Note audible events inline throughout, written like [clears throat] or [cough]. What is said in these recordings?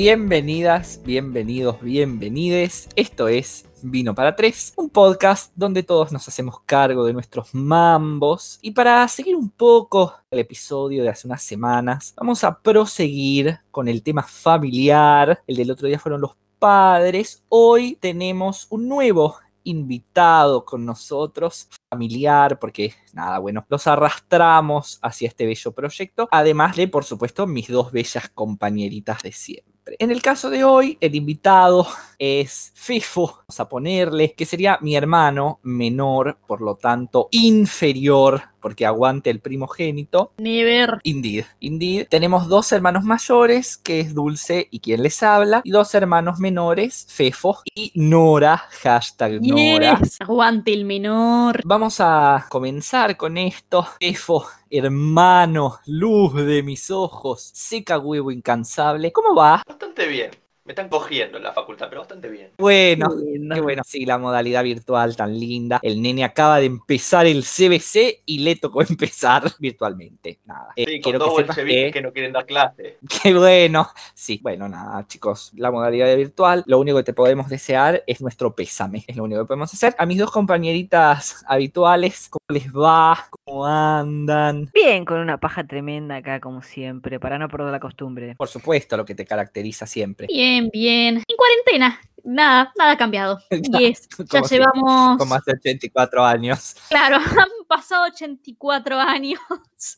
Bienvenidas, bienvenidos, bienvenides. Esto es Vino para Tres, un podcast donde todos nos hacemos cargo de nuestros mambos. Y para seguir un poco el episodio de hace unas semanas, vamos a proseguir con el tema familiar. El del otro día fueron los padres. Hoy tenemos un nuevo invitado con nosotros, familiar, porque nada, bueno, los arrastramos hacia este bello proyecto, además de, por supuesto, mis dos bellas compañeritas de siempre. En el caso de hoy, el invitado es Fefo, vamos a ponerle, que sería mi hermano menor, por lo tanto, inferior porque aguante el primogénito. Never. Indeed, indeed. Tenemos dos hermanos mayores, que es Dulce y quien les habla, y dos hermanos menores, Fefo y Nora, hashtag Nora. Yes. Aguante el menor. Vamos a comenzar con esto. Fefo, hermano, luz de mis ojos, seca huevo incansable. ¿Cómo va? Bastante bien. Me están cogiendo en la facultad, pero bastante bien. Bueno, qué bueno. Sí, la modalidad virtual tan linda. El nene acaba de empezar el CBC y le tocó [laughs] empezar virtualmente. Nada. Eh, Sí, con quiero dos que- que no quieren dar clase. [laughs] Qué bueno. Sí, bueno, nada, chicos. La modalidad virtual, lo único que te podemos desear es nuestro pésame. Es lo único que podemos hacer. A mis dos compañeritas habituales, ¿cómo les va? ¿Cómo andan? Bien, con una paja tremenda acá, como siempre, para no perder la costumbre. Por supuesto, lo que te caracteriza siempre. Bien, bien. En cuarentena. Nada, nada ha cambiado. [laughs] Nada, Yes. Ya como si- llevamos. Como hace 84 años. Claro, [laughs] han pasado 84 años.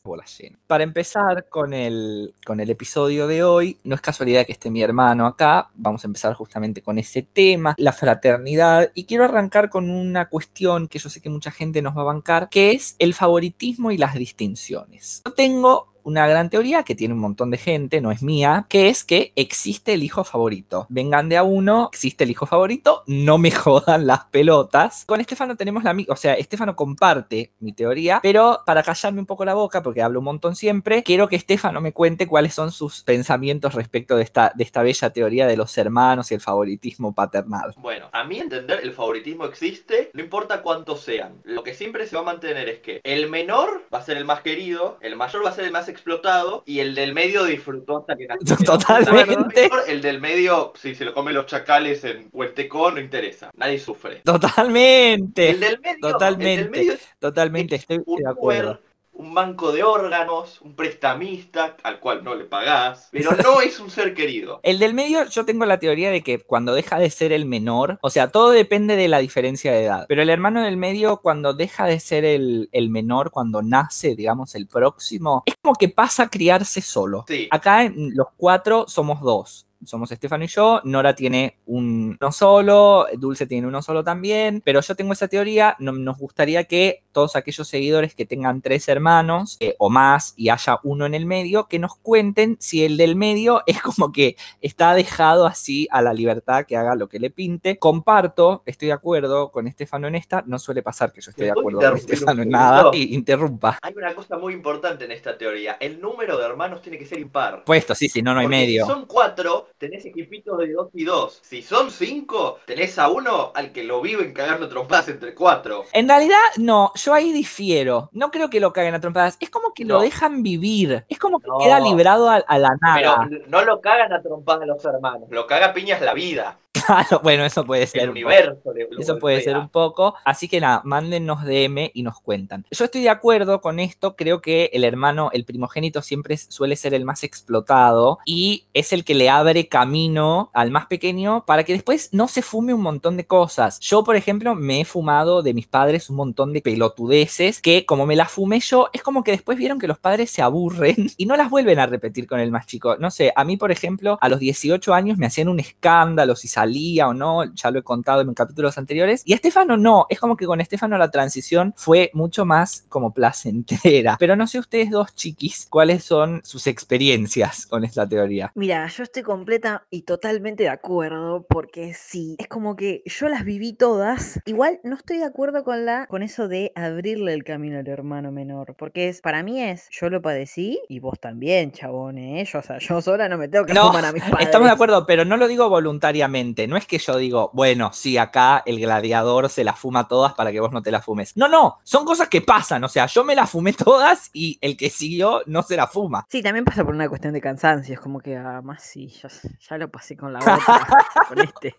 Bola llena. Para empezar con el, con el episodio de hoy, no es casualidad que esté mi hermano acá, vamos a empezar justamente con ese tema, la fraternidad, y quiero arrancar con una cuestión que yo sé que mucha gente nos va a bancar, que es el favoritismo y las distinciones. Yo tengo una gran teoría que tiene un montón de gente, no es mía, que es que existe el hijo favorito. Vengan de a uno, existe el hijo favorito, no me [laughs] jodan las pelotas. Con Estefano tenemos la misma, o sea, Estefano comparte mi teoría, pero para callarme un poco la boca, porque hablo un montón siempre, quiero que Estefano me cuente cuáles son sus pensamientos respecto de esta, de esta bella teoría de los hermanos y el favoritismo paternal. Bueno, a mi entender, el favoritismo existe, no importa cuántos sean. Lo que siempre se va a mantener es que el menor va a ser el más querido, el mayor va a ser el más explotado y el del medio disfrutó hasta que nació. [laughs] Totalmente. El del medio, si se lo comen los chacales en Hueltecón, no interesa. Nadie sufre. Totalmente. El del medio, Totalmente. El del medio Totalmente, estoy de acuerdo. Un banco de órganos, un prestamista al cual no le pagás, pero no es un ser querido. El del medio, yo tengo la teoría de que cuando deja de ser el menor, o sea, todo depende de la diferencia de edad, pero el hermano del medio, cuando deja de ser el, el menor, cuando nace, digamos, el próximo, es como que pasa a criarse solo. Sí. Acá en los cuatro somos dos. Somos Estefano y yo, Nora tiene un- uno solo, Dulce tiene uno solo también, pero yo tengo esa teoría, no- nos gustaría que todos aquellos seguidores que tengan tres hermanos eh, o más y haya uno en el medio, que nos cuenten si el del medio [laughs] es como que está dejado así a la libertad que haga lo que le pinte. Comparto, estoy de acuerdo con Estefano en esta, no suele pasar que yo esté ¿Me de acuerdo con Estefano en nada y interrumpa. Hay una cosa muy importante en esta teoría. El número de hermanos tiene que ser impar. Puesto, sí, sí, no, no hay Porque medio. Si son cuatro, tenés equipitos de dos y dos. Si son cinco, tenés a uno al que lo viven cagando trompadas entre cuatro. En realidad, no, yo ahí difiero. No creo que lo caguen a trompadas. Es como que lo dejan vivir. Es como que No. queda librado a, a la Pero nada. no lo cagan a trompadas los hermanos. Lo caga piñas la vida. [laughs] Claro, bueno, eso puede ser. El universo. le- lo Eso puede ser un poco. Así que nada, mándennos DM y nos cuentan. Yo estoy de acuerdo con esto. Creo que el hermano, el primogénito, siempre suele ser el más explotado y es el que le abre camino al más pequeño para que después no se fume un montón de cosas. Yo, por ejemplo, me he fumado de mis padres un montón de pelotudeces que, como me las fumé yo, es como que después vieron que los padres se aburren [laughs] y no las vuelven a repetir con el más chico. No sé, a mí, por ejemplo, a los 18 años me hacían un escándalo si salía o no, ya lo he contado en capítulos anteriores. Y a Estefano no, es como que con Estefano la transición fue mucho más como placentera. Pero no sé ustedes dos chiquis, cuáles son sus experiencias con esta teoría. Mira, yo estoy completa y totalmente de acuerdo, porque sí, es como que yo las viví todas. Igual no estoy de acuerdo con la con eso de abrirle el camino al hermano menor, porque es para mí es yo lo padecí y vos también, chabón, ¿eh? Yo, o sea, yo sola no me tengo que No, a mis padres. Estamos de acuerdo, pero no lo digo voluntariamente. No es que yo digo, bueno, sí, acá el gladiador se las fuma todas para que vos no te las fumes. No, no, son cosas que pasan, o sea, yo me las fumé todas y el que siguió no se la fuma. Sí, también pasa por una cuestión de cansancio. Es como que, además, sí, ya, ya lo pasé con la [laughs] otra, con este.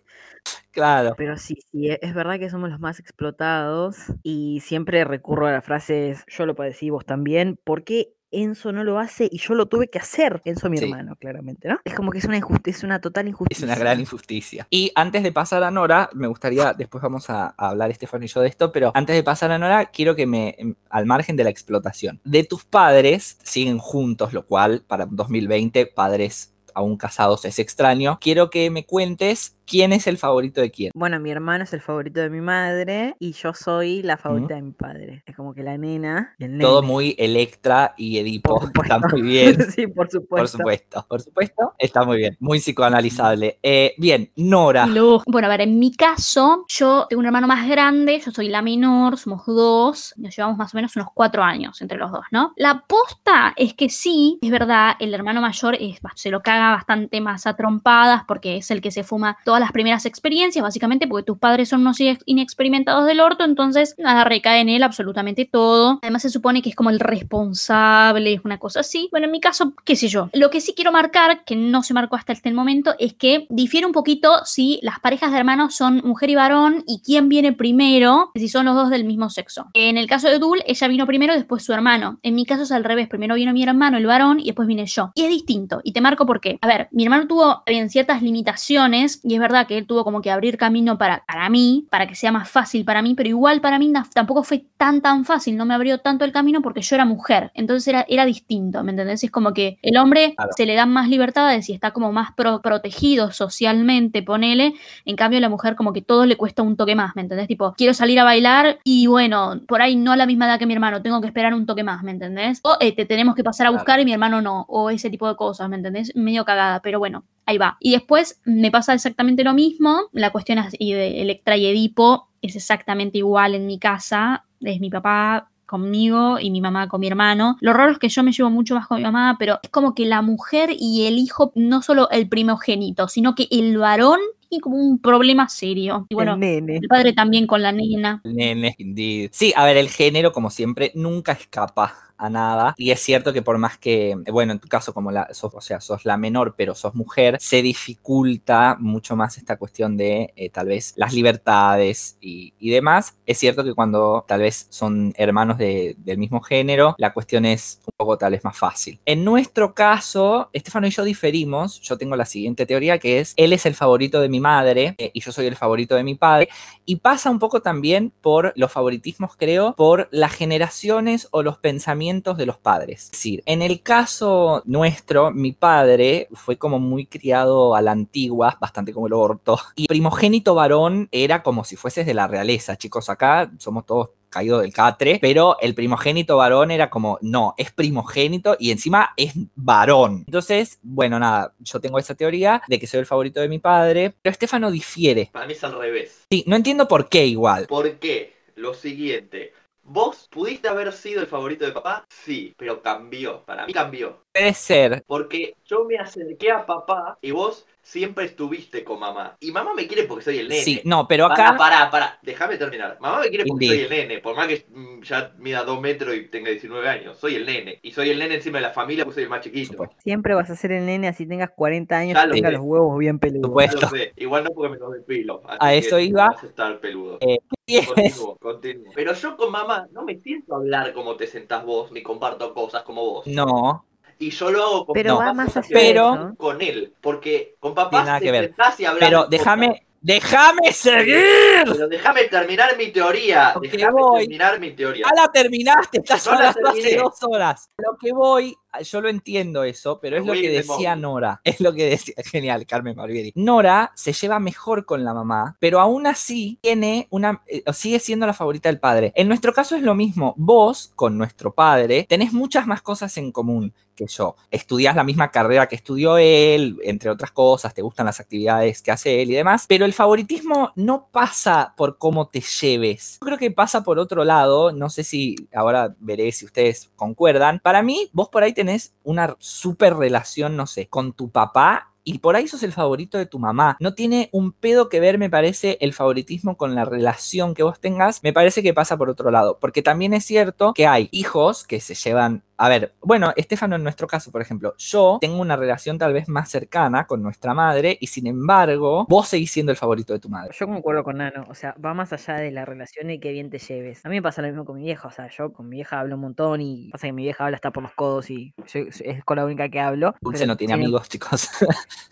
Claro. Pero sí, sí, e- es verdad que somos los más explotados y siempre recurro a las frases, yo lo padecí, vos también, ¿por qué Enzo no lo hace y yo lo tuve que hacer? Enzo, mi Sí. hermano, claramente, ¿no? Es como que es una injusticia, es una total Es injusticia. una gran injusticia. Y antes de pasar a Nora, me gustaría, después vamos a, a hablar Estefano y yo de esto, pero antes de pasar a Nora, quiero que me, em, al margen de la explotación, de tus padres, siguen juntos, lo cual para 2020, padres aún casados es extraño, quiero que me cuentes quién es el favorito de quién. Bueno, mi hermano es el favorito de mi madre y yo soy la favorita de mi padre. Es como que la nena y el nene. Todo muy Electra y Edipo, [laughs] está muy bien. [laughs] sí, por supuesto. Por supuesto, por supuesto, está muy bien, muy psicoanalizable. Eh, bien, Nora. Luego, bueno, a ver, en mi caso, yo tengo un hermano más grande, yo soy la menor, somos dos, nos llevamos más o menos unos cuatro años entre los dos, ¿no? La posta es que sí, es verdad, el hermano mayor es, se lo caga bastante más a trompadas porque es el que se fuma todas las primeras experiencias, básicamente porque tus padres son unos inex- inexperimentados del orto, entonces nada, recae en él absolutamente todo. Además se supone que es como el responsable, una cosa así. Bueno, en mi caso, qué sé yo. Lo que sí quiero marcar, que no se marcó hasta este momento, es que difiere un poquito si las parejas de hermanos son mujer y varón y quién viene primero, si son los dos del mismo sexo. En el caso de Dul, ella vino primero, después su hermano. En mi caso es al revés, primero vino mi hermano, el varón, y después vine yo. Y es distinto, y te marco por qué. A ver, mi hermano tuvo ciertas limitaciones, y es verdad que él tuvo como que abrir camino para, para mí, para que sea más fácil para mí, pero igual para mí tampoco fue tan tan fácil, no me abrió tanto el camino porque yo era mujer, entonces era, era distinto, ¿me entendés? Es como que el hombre Claro. se le dan más libertades y está como más pro- protegido socialmente, ponele, en cambio la mujer como que todo le cuesta un toque más, ¿me entendés? Tipo, quiero salir a bailar y bueno, por ahí no a la misma edad que mi hermano, tengo que esperar un toque más, ¿me entendés? O eh, te tenemos que pasar a Claro. buscar y mi hermano no, o ese tipo de cosas, ¿me entendés? Medio cagada, pero bueno, ahí va. Y después me pasa exactamente lo mismo, la cuestión así de Electra y Edipo es exactamente igual en mi casa, es mi papá conmigo y mi mamá con mi hermano. Lo raro es que yo me llevo mucho más con mi mamá, pero es como que la mujer y el hijo, no solo el primogénito, sino que el varón tiene como un problema serio. Y bueno, el nene. el padre también con la nena. El Nene, indeed. Sí, a ver, el género, como siempre, nunca escapa a nada. Y es cierto que por más que, bueno, en tu caso, como la, sos, o sea, sos la menor, pero sos mujer, se dificulta mucho más esta cuestión de eh, tal vez las libertades y, y demás. Es cierto que cuando tal vez son hermanos de- del mismo género, la cuestión es un poco tal vez más fácil. En nuestro caso, Estefano y yo diferimos. Yo tengo la siguiente teoría que es, él es el favorito de mi madre eh, y yo soy el favorito de mi padre. Y pasa un poco también por los favoritismos, creo, por las generaciones o los pensamientos de los padres. Es decir, en el caso nuestro, mi padre fue como muy criado a la antigua, bastante como el orto. Y primogénito varón era como si fueses de la realeza. Chicos, acá somos todos caídos del catre, pero el primogénito varón era como, no, es primogénito y encima es varón. Entonces, bueno, nada, yo tengo esa teoría de que soy el favorito de mi padre, pero Estefano difiere. Para mí es al revés. Sí, no entiendo por qué igual. ¿Por qué? Lo siguiente. ¿Vos pudiste haber sido el favorito de papá? Sí, pero cambió. Para mí cambió. Puede ser. Porque yo me acerqué a papá y vos siempre estuviste con mamá. Y mamá me quiere porque soy el nene. Sí, no, pero Pará, acá. pará, pará. Déjame terminar. Mamá me quiere porque Indeed. soy el nene. Por más que mm, ya mida dos metros y tenga 19 años. Soy el nene. Y soy el nene encima de la familia porque soy el más chiquito. supuesto. Siempre vas a ser el nene así tengas 40 años y tengas los huevos bien peludos. Supuesto. Ya lo sé. Igual no porque me los depilo. así A que eso iba. Vas a estar peludo. Eh, Continúo, continúo. Pero yo con mamá no me siento a hablar como te sentás vos, ni comparto cosas como vos. No, Y yo lo hago con Pero papá más Pero- con él. Porque con papá te que ver. sentás y hablas pero déjame. ¡Déjame seguir! Pero déjame terminar mi teoría. Porque Déjame voy. terminar mi teoría. Ya la terminaste, estás No la hablando hace dos horas. Lo que voy, yo lo entiendo eso, pero es lo que de decía. Nora. [laughs] Es lo que decía, genial, Carmen Barbieri. Nora se lleva mejor con la mamá, pero aún así tiene una, eh, sigue siendo la favorita del padre. En nuestro caso es lo mismo. Vos, con nuestro padre, tenés muchas más cosas en común que yo. Estudias la misma carrera que estudió él, entre otras cosas, te gustan las actividades que hace él y demás, pero el favoritismo no pasa por cómo te lleves. Yo creo que pasa por otro lado, no sé si ahora veré si ustedes concuerdan. Para mí, vos por ahí tenés una super relación, no sé, con tu papá y por ahí sos el favorito de tu mamá. No tiene un pedo que ver, me parece, el favoritismo con la relación que vos tengas. Me parece que pasa por otro lado, porque también es cierto que hay hijos que se llevan a ver, bueno, Estefano, en nuestro caso, por ejemplo, yo tengo una relación tal vez más cercana con nuestra madre y sin embargo, vos seguís siendo el favorito de tu madre. Yo concuerdo con Nano, o sea, va más allá de la relación y qué bien te lleves. A mí me pasa lo mismo con mi vieja, o sea, yo con mi vieja hablo un montón y pasa que mi vieja habla hasta por los codos y yo- es con la única que hablo. Dulce no tiene amigos, chicos.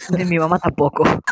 [laughs] Mi mamá tampoco. [laughs]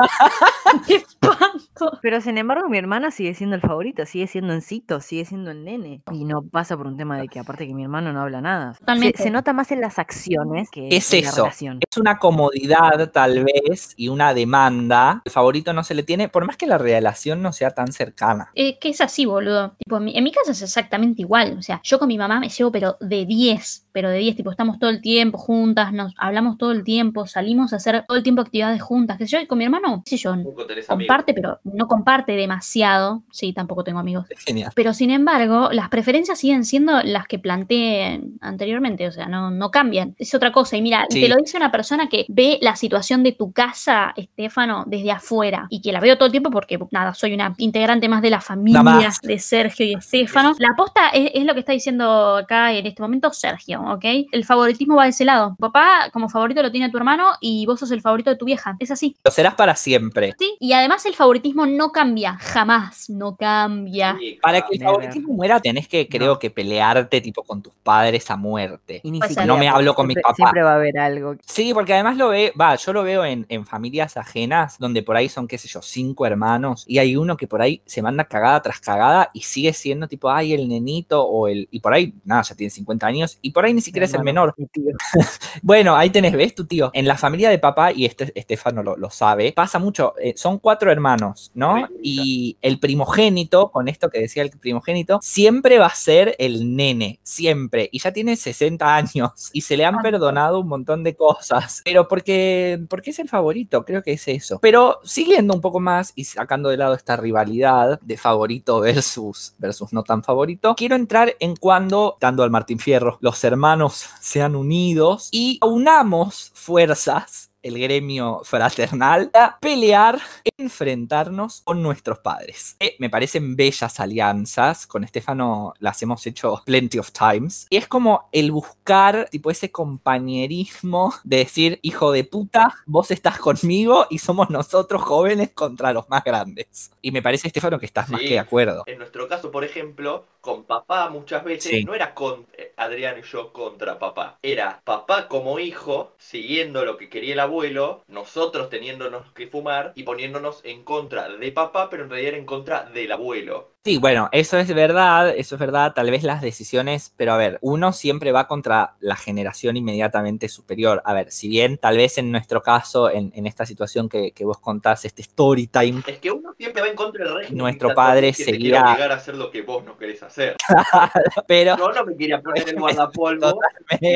[laughs] ¡Qué espanto! Pero sin embargo, mi hermana sigue siendo el favorito, sigue siendo Encito, sigue siendo el nene. Y no pasa por un tema de que, aparte que mi hermano no habla nada. Totalmente. se nota más en las acciones que Es en la eso. relación. Es una comodidad tal vez y una demanda. El favorito no se le tiene, por más que la relación no sea tan cercana. Eh, que es así, boludo. Tipo, en mi, en mi casa es exactamente igual. O sea, yo con mi mamá me llevo, pero de 10. Pero de 10, tipo, estamos todo el tiempo juntas, nos hablamos todo el tiempo, salimos a hacer todo el tiempo actividades juntas. Que yo, y con mi hermano, qué sé yo, amigos. comparte, pero no comparte demasiado. Sí, tampoco tengo amigos. Genial. Pero sin embargo, las preferencias siguen siendo las que planteé anteriormente, o sea, no, no cambian. Es otra cosa. Y mira, Sí. te lo dice una persona que ve la situación de tu casa, Estefano, desde afuera, y que la veo todo el tiempo porque, nada, soy una integrante más de la familia de Sergio y Estefano. La aposta es, es lo que está diciendo acá en este momento Sergio, ¿ok? El favoritismo va de ese lado. Papá, como favorito, lo tiene tu hermano y vos sos el favorito de tu vieja. Es así. Lo serás para siempre. Sí, y además el favoritismo no cambia, jamás, no cambia. Sí, Para que el Never. favoritismo muera, tenés que, creo No. que pelearte tipo con tus padres a muerte. Y ni Pues siquiera, no me hablo con mi siempre- papá. Siempre va a haber algo. Sí, porque además lo ve, va, yo lo veo en, en familias ajenas, donde por ahí son, qué sé yo, cinco hermanos, y hay uno que por ahí se manda cagada tras cagada y sigue siendo tipo, ay, el nenito, o el, y por ahí, nada, ya tiene 50 años, y por ahí ni siquiera es el menor. [laughs] Bueno, ahí tenés, ¿ves tu tío? En la familia de papá, y este Estefano lo, lo sabe, pasa mucho, eh, son cuatro hermanos, ¿no? Y el primogénito, con esto que decía el primogénito, siempre va a ser el nene, siempre, y ya tiene 60 años, y se le han Ah. perdonado un montón de cosas, pero porque, porque es el favorito, creo que es eso. Pero siguiendo un poco más y sacando de lado esta rivalidad de favorito versus, versus no tan favorito, quiero entrar en cuando, dando al Martín Fierro, los hermanos sean unidos y unamos fuerzas el gremio fraternal a pelear, enfrentarnos con nuestros padres. Eh, me parecen bellas alianzas, con Estefano las hemos hecho plenty of times, y es como el buscar tipo ese compañerismo de decir, hijo de puta, vos estás conmigo y somos nosotros jóvenes contra los más grandes. Y me parece, Estefano, que estás más Sí. que de acuerdo. En nuestro caso, por ejemplo, con papá muchas veces Sí. no era con eh, Adrián y yo contra papá. Era papá como hijo, siguiendo lo que quería el abuelo, nosotros teniéndonos que fumar y poniéndonos en contra de papá, pero en realidad era en contra del abuelo. Sí, bueno, eso es verdad, eso es verdad, tal vez las decisiones, pero a ver, uno siempre va contra la generación inmediatamente superior. A ver, si bien tal vez en nuestro caso, en, en esta situación que, que vos contás, este story time, Es que uno siempre va en contra del régimen. Nuestro padre seguía- obligar a hacer lo que vos no querés hacer. [laughs] pero Yo no me quería poner el guardapolvo,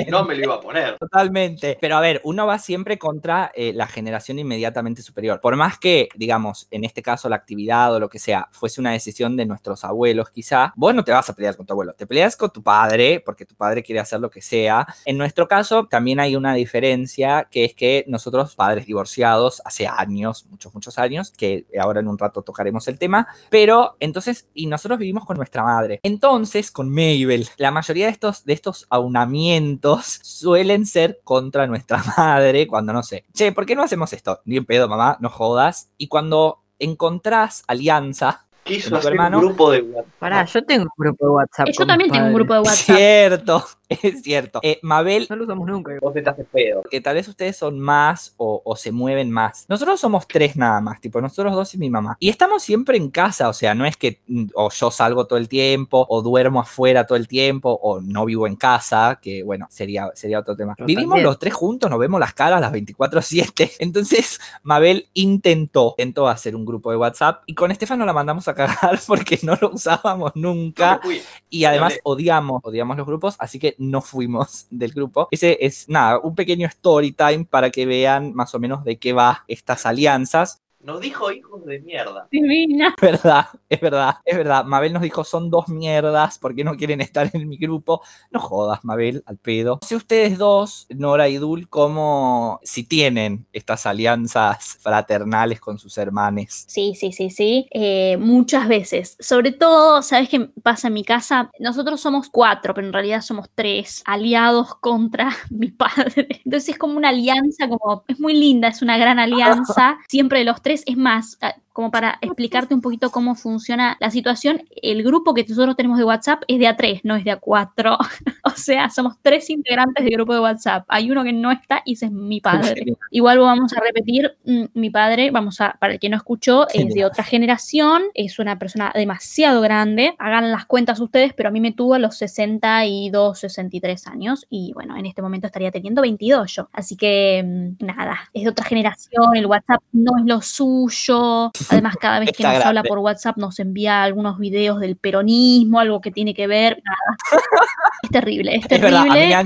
no me lo iba a poner. Totalmente. Pero a ver, uno va siempre contra eh, la generación inmediatamente superior. Por más que, digamos, en este caso la actividad o lo que sea, fuese una decisión de nuestros abuelos, quizá, vos no te vas a pelear con tu abuelo, te peleas con tu padre porque tu padre quiere hacer lo que sea. En nuestro caso, también hay una diferencia que es que nosotros, padres divorciados, hace años, muchos, muchos años, que ahora en un rato tocaremos el tema, pero entonces, y nosotros vivimos con nuestra madre. Entonces, con Mabel, la mayoría de estos, de estos aunamientos suelen ser contra nuestra [laughs] madre cuando no sé, che, ¿por qué no hacemos esto? Ni en pedo, mamá, no jodas. Y cuando encontrás alianza, Quiso ¿Tu hacer hermano? un grupo de WhatsApp. Pará, yo tengo un grupo de WhatsApp. Eh, Yo también mis tengo un grupo de WhatsApp. cierto, [laughs] es cierto. Eh, Mabel No lo usamos nunca. Vos estás de pedo. que tal vez ustedes son más o, o se mueven más. Nosotros somos tres nada más, tipo nosotros dos y mi mamá. Y estamos siempre en casa, o sea, no es que mm, o yo salgo todo el tiempo, o duermo afuera todo el tiempo, o no vivo en casa, que bueno, sería, sería otro tema. Vivimos también. los tres juntos, nos vemos las caras las 24/7. [laughs] Entonces, Mabel intentó, intentó hacer un grupo de WhatsApp y con Estefano la mandamos a cagar [laughs] porque no lo usábamos nunca. fui. Y además odiamos, odiamos los grupos, así que no fuimos [laughs] del grupo. Ese es nada, un pequeño story time para que vean más o menos de qué va estas alianzas. Nos dijo hijos de mierda. Divina. Es verdad, es verdad, es verdad. Mabel nos dijo, son dos mierdas porque no quieren estar en mi grupo. No jodas, Mabel, al pedo. No sé ustedes dos, Nora y Dul, cómo, si tienen estas alianzas fraternales con sus hermanes. Sí, sí, sí, sí. Eh, muchas veces. Sobre todo, ¿sabes qué pasa en mi casa? Nosotros somos cuatro, pero en realidad somos tres aliados contra [laughs] mi padre. Entonces es como una alianza, como es muy linda, es una gran [laughs] alianza. Siempre los tres. Es más, ah, como para explicarte un poquito cómo funciona la situación, el grupo que nosotros tenemos de WhatsApp es de A3, no es de A4. [laughs] o sea, somos tres integrantes del grupo de WhatsApp. Hay uno que no está y ese es mi padre. Igual vamos a repetir, mm, mi padre, vamos a, para el que no escuchó, es de otra generación, es una persona demasiado grande. Hagan las cuentas ustedes, pero a mí me tuvo a los 62, 63 años y bueno, en este momento estaría teniendo 22 yo. Así que mm, nada, es de otra generación, el WhatsApp no es lo suyo. Además, cada vez que nos habla por WhatsApp nos envía algunos videos del peronismo, algo que tiene que ver. Nada. Es terrible, es [laughs] terrible.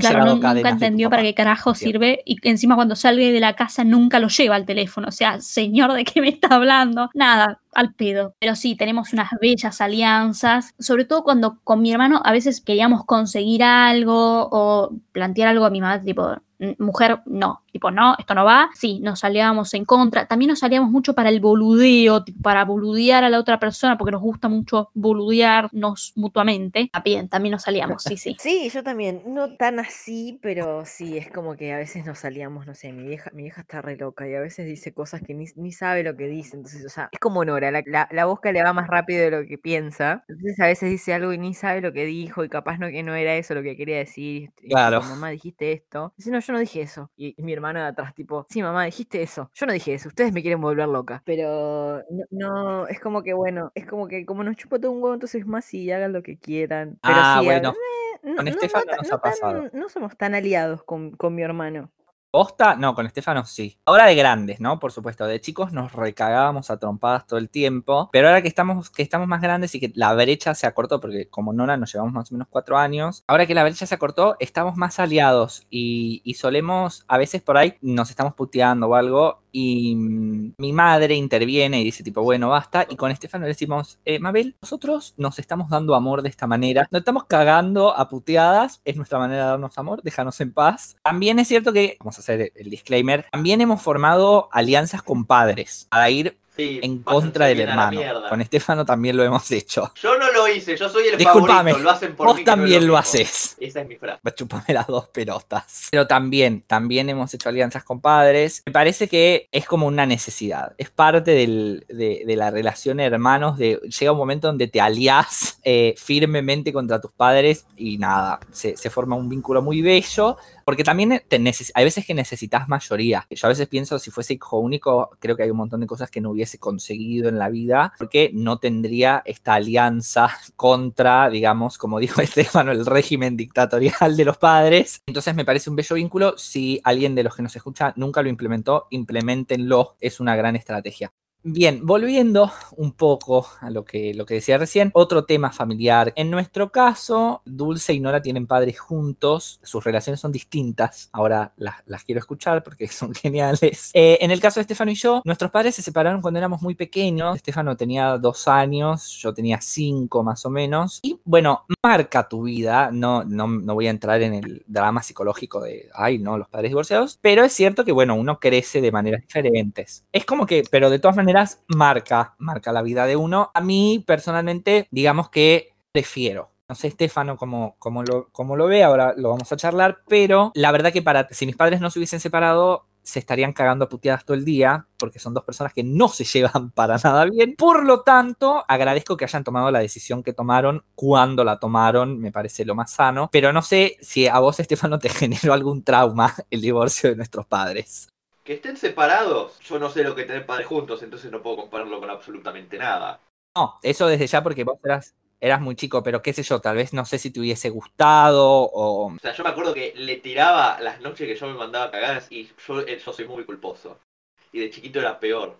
claro, cadenas nunca entendió para qué carajo sirve y encima cuando sale de la casa nunca lo lleva al teléfono. O sea, señor, ¿de qué me está hablando? Nada, al pedo. Pero sí, tenemos unas bellas alianzas, sobre todo cuando con mi hermano a veces queríamos conseguir algo o plantear algo a mi mamá, tipo, "Mm, mujer, no, tipo, no, esto no va. Sí, nos aliábamos en contra. También nos aliamos mucho para el boludeo, tipo, para boludear a la otra persona, porque nos gusta mucho boludearnos mutuamente. También, también nos aliamos, sí, sí. [laughs] Sí, yo también, no tan así, pero sí, es como que a veces nos salíamos, no sé, mi vieja, mi vieja está re loca y a veces dice cosas que ni, ni sabe lo que dice, entonces, o sea, es como La, la, la boca le va más rápido de lo que piensa, entonces a veces dice algo y ni sabe lo que dijo y capaz no que no era eso lo que quería decir, y Claro. mamá, dijiste esto, dice, no, yo no dije eso, y, y mi hermano de atrás, tipo, sí, mamá, dijiste eso, yo no dije eso, ustedes me quieren volver loca, pero no, no, es como que, bueno, es como que como nos chupa todo un huevo, entonces más sí, hagan lo que quieran, pero Ah, sí, a- bueno. eh, no, Con no- Estefano no nos no ha pasado. tan- no somos tan aliados con, con mi hermano. ¿Posta? No, con Estefano sí. Ahora de grandes, ¿no? Por supuesto, de chicos nos recagábamos a trompadas todo el tiempo, pero ahora que estamos, que estamos más grandes y que la brecha se acortó, porque como Nora nos llevamos más o menos cuatro años, ahora que la brecha se acortó, estamos más aliados y, y solemos, a veces por ahí nos estamos puteando o algo y mm, mi madre interviene y dice tipo, bueno, basta, y con Estefano le decimos, eh, Mabel, nosotros nos estamos dando amor de esta manera, nos estamos cagando a puteadas, es nuestra manera de darnos amor, déjanos en paz. También es cierto que, vamos a hacer el disclaimer, también hemos formado alianzas con padres para ir Sí, en contra del hermano. Con Estefano también lo hemos hecho. Yo no lo hice, yo soy el Disculpame, favorito, lo hacen por Vos mí. no también lo haces. Esa es mi frase. Va, Chúpame las dos pelotas. Pero también, también hemos hecho alianzas con padres. Me parece que es como una necesidad. Es parte del- de, de la relación de hermanos. De, llega un momento donde te aliás eh, firmemente contra tus padres y nada, se, se forma un vínculo muy bello. Porque también neces- hay veces que necesitas mayoría. Yo a veces pienso, si fuese hijo único, creo que hay un montón de cosas que no hubiese conseguido en la vida, porque no tendría esta alianza [laughs] contra, digamos, como dijo [laughs] Estefano, el régimen dictatorial de los padres. Entonces me parece un bello vínculo. Si alguien de los que nos escucha nunca lo implementó, implementenlo. Es una gran estrategia. Bien, volviendo un poco a lo que, lo que decía recién, otro tema familiar. En nuestro caso, Dulce y Nora tienen padres juntos, sus relaciones son distintas, ahora las, las quiero escuchar porque [laughs] son geniales. Eh, en el caso de Estefano y yo, nuestros padres se separaron cuando éramos muy pequeños, Estefano tenía dos años, yo tenía cinco más o menos, y bueno, marca tu vida, no, no, no voy a entrar en el drama psicológico de, ay, no, los padres divorciados, pero es cierto que, bueno, uno crece de maneras diferentes. Es como que, pero de todas maneras, marca, marca la vida de uno. A mí, personalmente, digamos que prefiero. No sé, Estefano, cómo, cómo lo, cómo lo ve, ahora lo vamos a charlar, pero la verdad que para, si mis padres no se hubiesen separado, se estarían cagando a puteadas todo el día, porque son dos personas que no se [laughs] llevan para nada bien. Por lo tanto, agradezco que hayan tomado la decisión que tomaron, cuando la tomaron, me parece lo más sano. Pero no sé si a vos, Estefano, te [laughs] generó algún trauma el divorcio de nuestros padres. Que estén separados, yo no sé lo que tener padres juntos, entonces no puedo compararlo con absolutamente nada. No, eso desde ya porque vos eras, eras muy chico, pero qué sé yo, tal vez no sé si te hubiese gustado o... O sea, yo me acuerdo que le tiraba las noches que yo me mandaba cagadas y yo, eh, yo soy muy culposo. Y de chiquito era peor.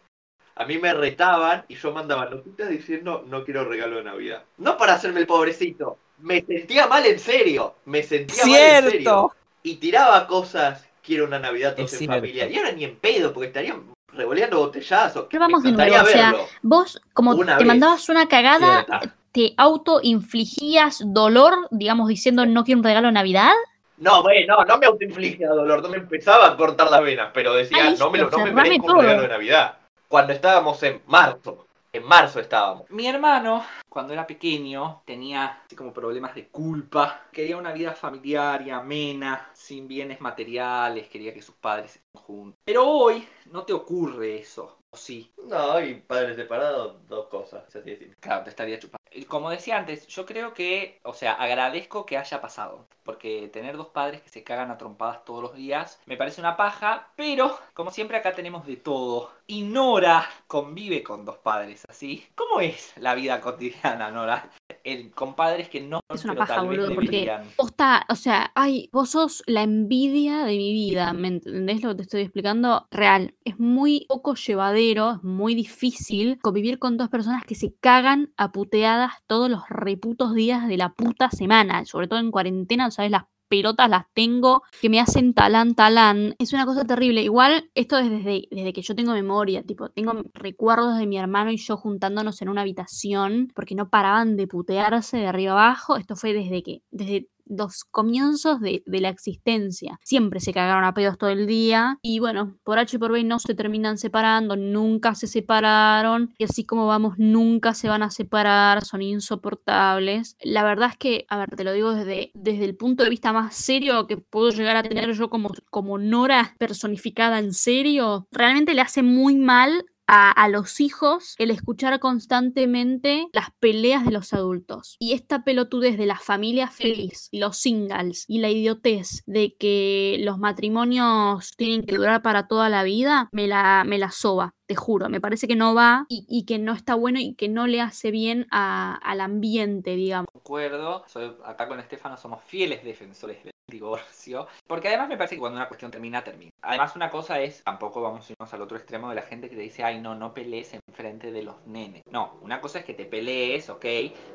A mí me retaban y yo mandaba notitas diciendo no quiero regalo de Navidad. No para hacerme el pobrecito. Me sentía mal en serio. Me sentía mal en serio. ¡Cierto! Y tiraba cosas, quiero una Navidad todos Es en cierto. familia. Y ahora ni en pedo, porque estarían revoleando botellazos. Pero vamos de nuevo, o sea. Vos, como Una te vez. mandabas una cagada, Cierta. te autoinfligías dolor, digamos, diciendo no quiero un regalo de Navidad. No, bueno, no, no me autoinfligía dolor, no me empezaba a cortar las venas, pero decía, Ahí no me, lo, no me merezco un regalo de Navidad. Cuando estábamos en marzo, en marzo estábamos. Mi hermano, cuando era pequeño, tenía así como problemas de culpa. Quería una vida familiar y amena, sin bienes materiales, quería que sus padres estén juntos. Pero hoy no te ocurre eso, ¿o sí? No, y padres separados, dos cosas, es así de simple. Claro, te estaría chupando. Y Como decía antes, yo creo que, o sea, agradezco que haya pasado. Porque tener dos padres que se cagan a trompadas todos los días me parece una paja, pero como siempre acá tenemos de todo. Y Nora convive con dos padres así. ¿Cómo es la vida cotidiana, Nora? El, con padres que no Es una pero paja, boludo, porque. Posta, o sea, ay, vos sos la envidia de mi vida, ¿me entendés lo que te estoy explicando? Real, es muy poco llevadero, es muy difícil convivir con dos personas que se cagan a puteadas todos los reputos días de la puta semana, sobre todo en cuarentena, ¿sabes? Las pelotas las tengo que me hacen talán, talán. Es una cosa terrible. Igual, esto es desde, desde que yo tengo memoria, tipo, tengo recuerdos de mi hermano y yo juntándonos en una habitación porque no paraban de putearse de arriba abajo. Esto fue desde que, desde los comienzos de, de la existencia. Siempre se cagaron a pedos todo el día y bueno, por H y por B no se terminan separando, nunca se separaron y así como vamos, nunca se van a separar, son insoportables. La verdad es que, a ver, te lo digo desde, desde el punto de vista más serio que puedo llegar a tener yo como, como Nora personificada en serio, realmente le hace muy mal a, los hijos el escuchar constantemente las peleas de los adultos. Y esta pelotudez de la familia feliz, los singles y la idiotez de que los matrimonios tienen que durar para toda la vida, me la, me la soba. Te juro, me parece que no va y, y que no está bueno y que no le hace bien a- al ambiente, digamos. Concuerdo, soy, acá con Estefano somos fieles defensores del divorcio, porque además me parece que cuando una cuestión termina, termina. Además una cosa es, tampoco vamos a irnos al otro extremo de la gente que te dice, ay no, no pelees en frente de los nenes. No, una cosa es que te pelees, ok,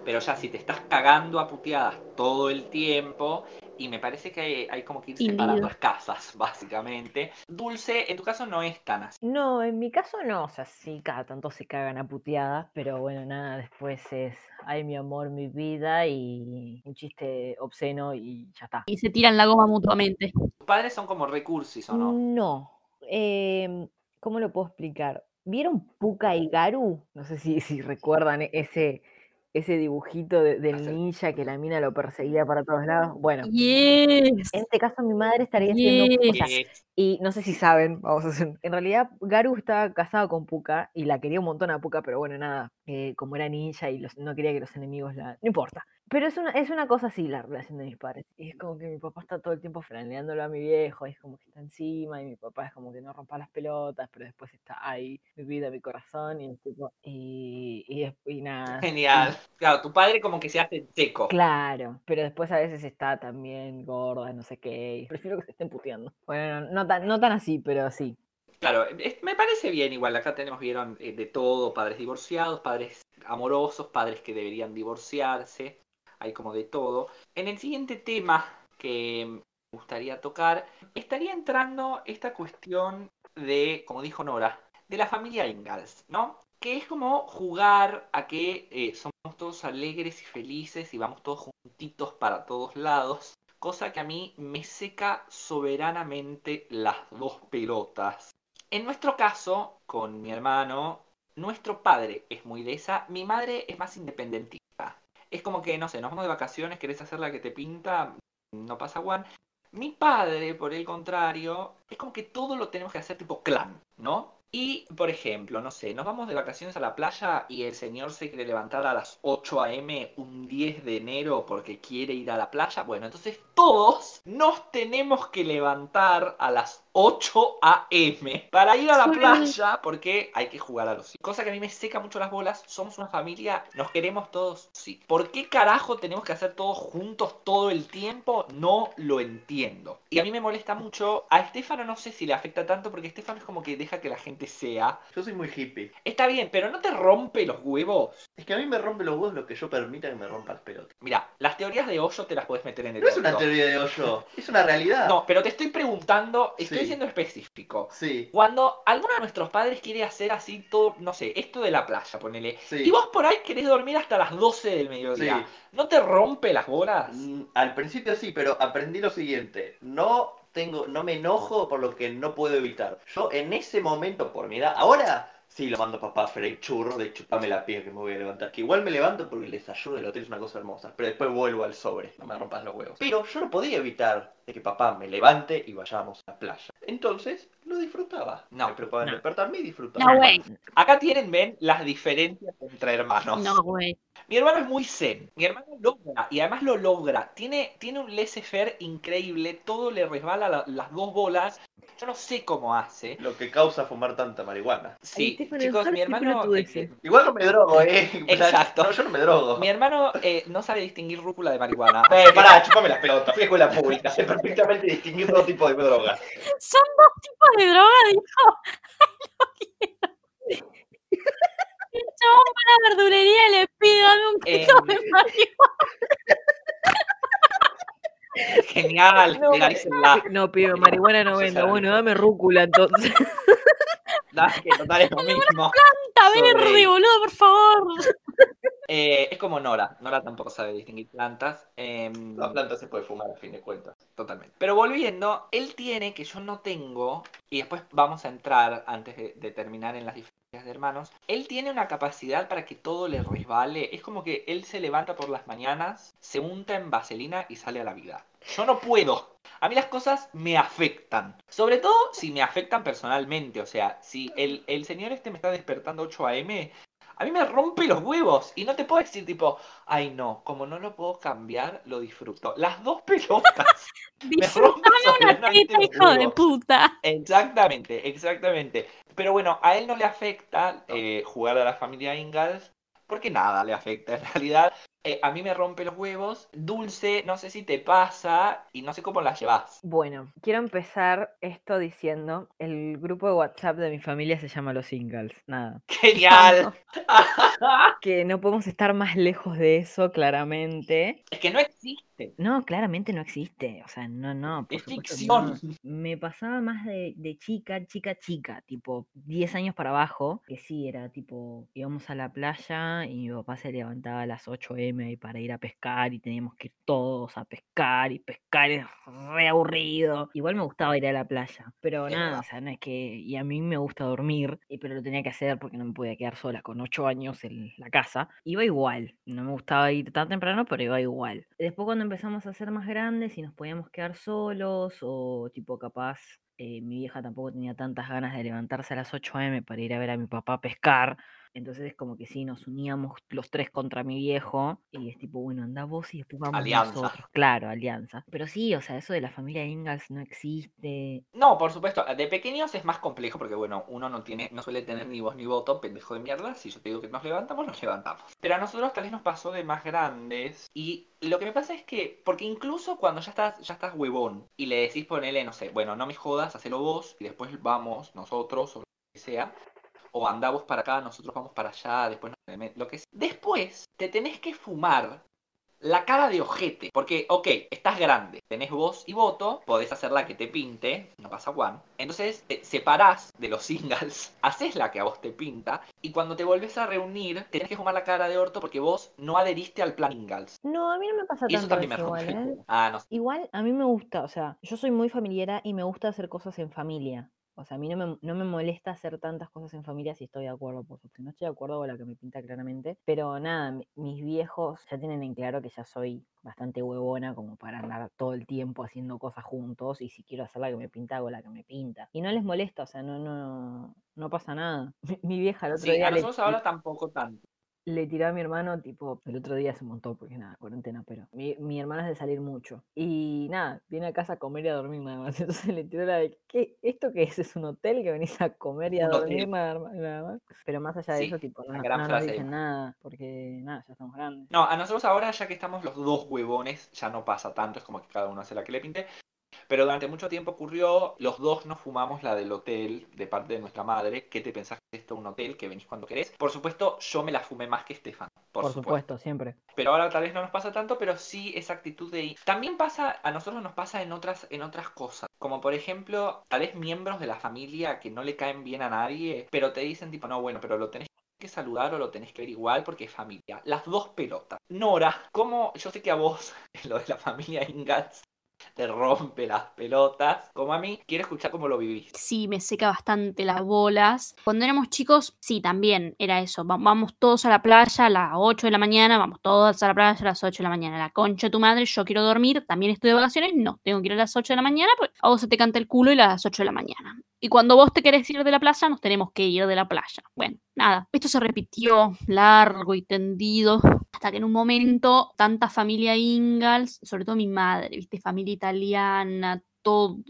pero ya si te estás cagando a puteadas todo el tiempo, y me parece que hay, hay como que ir separando las casas, básicamente. Dulce, en tu caso no es tan así. No, en mi caso no, o sea, sí, cada tanto se cagan a puteadas, pero bueno, nada, después es, ay, mi amor, mi vida y un chiste obsceno y ya está. Y se tiran la goma mutuamente. ¿Tus padres son como recursos o no? No, em, ¿cómo lo puedo explicar? ¿Vieron Puka y Garu? No sé si, si recuerdan e- ese, ese dibujito de- del ninja que la mina lo perseguía para todos lados. Bueno, Yes. en este caso mi madre estaría haciendo, o sea, Eh, y no sé si saben, vamos a hacer. En realidad, Garu estaba casado con Puka y la quería un montón a Puka, pero bueno, nada, eh, como era ninja y los- no quería que los enemigos la. No importa. Pero es una, es una cosa así la relación de mis padres. Y es como que mi papá está todo el tiempo franeándolo a mi viejo, y es como que está encima, y mi papá es como que no rompa las pelotas, pero después está ahí, mi vida, mi corazón, y, tipo- y, y, y nada. Genial. Claro, tu padre como que se hace seco. Claro, pero después a veces está también gorda, no sé qué, y prefiero que se estén puteando. Bueno, no, no tan, no tan así, pero sí. Claro, es- me parece bien igual. Acá tenemos, vieron, eh, de todo, padres divorciados, padres amorosos, padres que deberían divorciarse, hay como de todo. En el siguiente tema que me gustaría tocar, estaría entrando esta cuestión de, como dijo Nora, de la familia Ingalls, ¿no? Que es como jugar a que eh, somos todos alegres y felices y vamos todos juntitos para todos lados. Cosa que a mí me seca soberanamente las dos pelotas. En nuestro caso, con mi hermano, nuestro padre es muy de esa, mi madre es más independentista. Es como que, no sé, nos vamos de vacaciones, querés hacer la que te pinta, no pasa Juan. Mi padre, por el contrario, es como que todo lo tenemos que hacer tipo clan, ¿no? Y, por ejemplo, no sé, nos vamos de vacaciones a la playa y el señor se quiere levantar a las 8 a.m. un 10 de enero porque quiere ir a la playa. Bueno, entonces todos nos tenemos que levantar a las 8 a.m. para ir a la Sorry. playa porque hay que jugar a los hijos. Cosa que a mí me seca mucho las bolas. Somos una familia, nos queremos todos, sí. ¿Por qué carajo tenemos que hacer todos juntos todo el tiempo? No lo entiendo. Y a mí me molesta mucho. A Estefano no sé si le afecta tanto porque Estefano es como que deja que la gente te sea. Yo soy muy hippie. Está bien, pero no te rompe los huevos. Es que a mí me rompe los huevos lo que yo permita que me rompa las pelotas. Mira, las teorías de hoyo te las puedes meter en el No es una de hoyo, [laughs] es una realidad. No, pero te estoy preguntando, estoy Sí. siendo específico. Sí, Cuando alguno de nuestros padres quiere hacer así todo, no sé, esto de la playa, ponele. sí. Y vos por ahí querés dormir hasta las 12 del mediodía. Sí. ¿No te rompe las bolas? Mm, Al principio sí, pero aprendí lo siguiente. No tengo, no me enojo por lo que no puedo evitar. Yo en ese momento, por mi edad, ahora sí lo mando a papá a freír churro de chupame la piel que me voy a levantar. Que igual me levanto porque el desayuno del hotel es una cosa hermosa. Pero después vuelvo al sobre, no me rompas los huevos. Pero yo no podía evitar de que papá me levante y vayamos a la playa. Entonces lo disfrutaba. No, me no. despertarme y disfrutaba. No, güey. Acá tienen, ven, las diferencias entre hermanos. No, güey. Mi hermano es muy zen. Mi hermano logra, y además lo logra. Tiene, tiene un laissez-faire increíble. Todo le resbala la- las dos bolas. Yo no sé cómo hace. Lo que causa fumar tanta marihuana. Sí, chicos, mi hermano. eh, Igual no me drogo, eh. [laughs] Exacto. No, yo no me drogo. mi hermano eh, no sabe distinguir rúcula de marihuana. [laughs] Eh, pará, chupame las pelotas. Fui a escuela pública. [laughs] Sé perfectamente distinguir todo tipo de drogas. Son dos tipos de droga, dijo. [laughs] Ay, lo quiero. El chabón va a la verdulería y le dame un Eh, kilo de marihuana. Genial, [laughs] No, legalícenla. No, pido marihuana no No vendo. Bueno, dame rúcula entonces. [laughs] Dale, que total es lo mismo. Planta Sobre- verde, boludo, por favor. Eh, es como Nora. Nora tampoco sabe distinguir plantas. Em, La planta se puede fumar a fin de cuentas. Totalmente. Pero volviendo, él tiene que yo no tengo, y después vamos a entrar antes de, terminar en las diferencias de hermanos, él tiene una capacidad para que todo le resbale. Es como que él se levanta por las mañanas, se unta en vaselina y sale a la vida. Yo no puedo. A mí las cosas me afectan. Sobre todo si me afectan personalmente. O sea, si el, el señor este me está despertando 8 a.m., a mí me rompe los huevos. Y no te puedo decir tipo, ay no, como no lo puedo cambiar, lo disfruto. Las dos [laughs] pelotas. Me una teta, hijo de puta. Exactamente, exactamente. Pero bueno, a él no le afecta eh, jugar a la familia Ingalls, porque nada le afecta en realidad. Eh, a mí me rompe los huevos. Dulce, no sé si te pasa y no sé cómo la llevas. Bueno, quiero empezar esto diciendo, el grupo de WhatsApp de mi familia se llama Los Singles, nada. [laughs] Genial. [laughs] Que no podemos estar más lejos de eso, claramente. es que no existe. No, claramente no existe, o sea, no, no. por Es supuesto ficción. no. Me pasaba más de, de chica, chica, chica, tipo 10 años para abajo, que sí, era tipo, íbamos a la playa y mi papá se levantaba a las 8 m para ir a pescar y teníamos que ir todos a pescar y pescar es re aburrido. Igual me gustaba ir a la playa, pero nada, verdad. o sea, no es que, y a mí me gusta dormir, y- pero lo tenía que hacer porque no me podía quedar sola con 8 años en la casa. Iba igual, no me gustaba ir tan temprano, pero iba igual. Después cuando empezamos a ser más grandes y nos podíamos quedar solos o tipo capaz eh, mi vieja tampoco tenía tantas ganas de levantarse a las 8 am para ir a ver a mi papá pescar. Entonces es como que sí, nos uníamos los tres contra mi viejo y es tipo, bueno, anda vos y después vamos Alianza. nosotros. Claro, alianza. Pero sí, o sea, eso de la familia Ingalls no existe. No, por supuesto, de pequeños es más complejo porque, bueno, uno no tiene, no suele tener ni voz ni voto, pendejo de mierda. Si yo te digo que nos levantamos, nos levantamos. Pero a nosotros tal vez nos pasó de más grandes. Y lo que me pasa es que, porque incluso cuando ya estás, ya estás huevón y le decís ponele, no sé, bueno, no me jodas, hacelo vos y después vamos nosotros o lo que sea. O andamos para acá, nosotros vamos para allá, después no- lo que sea. Después te tenés que fumar la cara de ojete. Porque, ok, estás grande, tenés voz y voto, podés hacer la que te pinte, no pasa Juan. Entonces te separás de los [laughs] singles, haces la que a vos te pinta, y cuando te volvés a reunir, tenés que fumar la cara de orto porque vos no adheriste al plan Ingalls. No, a mí no me pasa Y eso tanto también me eso igual, ¿eh? Ah, no. Igual a mí me gusta, o sea, yo soy muy familiera y me gusta hacer cosas en familia. O sea, a mí no me, no me molesta hacer tantas cosas en familia si estoy de acuerdo, por supuesto. No estoy de acuerdo con la que me pinta claramente. Pero nada, mi- mis viejos ya tienen en claro que ya soy bastante huevona como para andar todo el tiempo haciendo cosas juntos. Y si quiero hacer la que me pinta, hago la que me pinta. Y no les molesta, o sea, no, no, no pasa nada. Mi, [laughs] mi vieja el otro Sí, día a le- nosotros ahora tampoco tanto. Le tiré a mi hermano, tipo, el otro día se montó porque nada, cuarentena, pero mi, mi hermano es de salir mucho. Y nada, viene a casa a comer y a dormir nada más. [laughs] Entonces le tiró la de, ¿qué? ¿Esto qué es? ¿Es un hotel que venís a comer y a dormir nada, más? Pero más allá de Sí, eso, tipo, no, no nos dicen nada, porque nada, ya estamos grandes. No, a nosotros ahora, ya que estamos los dos huevones, ya no pasa tanto, es como que cada uno hace la que le pinte. Pero durante mucho tiempo ocurrió, los dos nos fumamos la del hotel de parte de nuestra madre. ¿Qué te pensás que es esto un hotel que venís cuando querés? Por supuesto, yo me la fumé más que Estefan. Por, Por, supuesto. supuesto, siempre. Pero ahora tal vez no nos pasa tanto, pero sí esa actitud de. También pasa, a nosotros nos pasa en otras, en otras cosas. Como por ejemplo, tal vez miembros de la familia que no le caen bien a nadie, pero te dicen tipo, no, bueno, pero lo tenés que saludar o lo tenés que ver igual porque es familia. Las dos pelotas. Nora, ¿cómo? Yo sé que a vos, [laughs] lo de la familia Ingalls, [laughs] te rompe las pelotas. Como a mí, quiero escuchar cómo lo vivís. Sí, me seca bastante las bolas. Cuando éramos chicos, sí, también era eso. Va- Vamos todos a la playa a las 8 de la mañana, vamos todos a la playa a las 8 de la mañana. La concha de tu madre, yo quiero dormir, también estoy de vacaciones, no, tengo que ir a las 8 de la mañana, pues a vos se te canta el culo y a las 8 de la mañana. Y cuando vos te querés ir de la playa, nos tenemos que ir de la playa. Bueno, nada, esto se repitió largo y tendido hasta que en un momento tanta familia Ingalls, sobre todo mi madre, viste, familia italiana, todos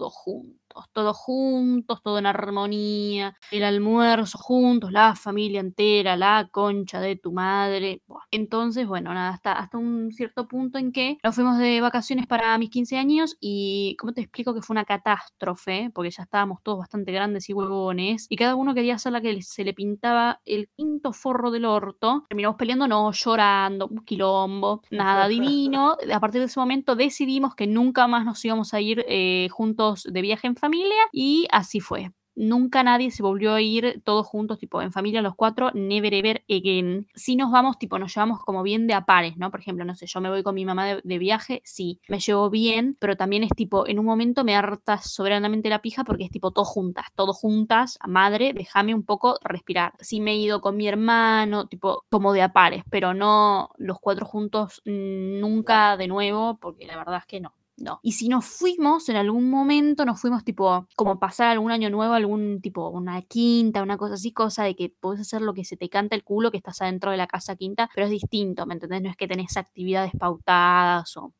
juntos, todos juntos, todo en armonía, el almuerzo juntos, la familia entera, la concha de tu madre. Buah. Entonces, bueno, nada, hasta, hasta un cierto punto en que nos fuimos de vacaciones para mis 15 años y, ¿cómo te explico que fue una catástrofe? Porque ya estábamos todos bastante grandes y huevones y cada uno quería hacer la que se le pintaba el quinto forro del orto. Terminamos peleando, no, llorando, un quilombo, nada [laughs] divino. A partir de ese momento decidimos que nunca más nos íbamos a ir eh, juntos de viaje en familia y así fue. Nunca nadie se volvió a ir todos juntos, tipo en familia los cuatro, never ever again. Si nos vamos, tipo, nos llevamos como bien de a pares, ¿no? Por ejemplo, no sé, yo me voy con mi mamá de, de viaje, sí, me llevo bien, pero también es tipo, en un momento me harta soberanamente la pija porque es tipo, todo juntas, todo juntas, madre, déjame un poco respirar. Sí me he ido con mi hermano, tipo, como de a pares, pero no los cuatro juntos mm, nunca de nuevo, porque la verdad es que no. No. Y si nos fuimos en algún momento, nos fuimos tipo, como pasar algún año nuevo, algún tipo, una quinta, una cosa así, cosa de que podés hacer lo que se te canta el culo, que estás adentro de la casa quinta, pero es distinto, ¿me entendés? No es que tenés actividades pautadas o,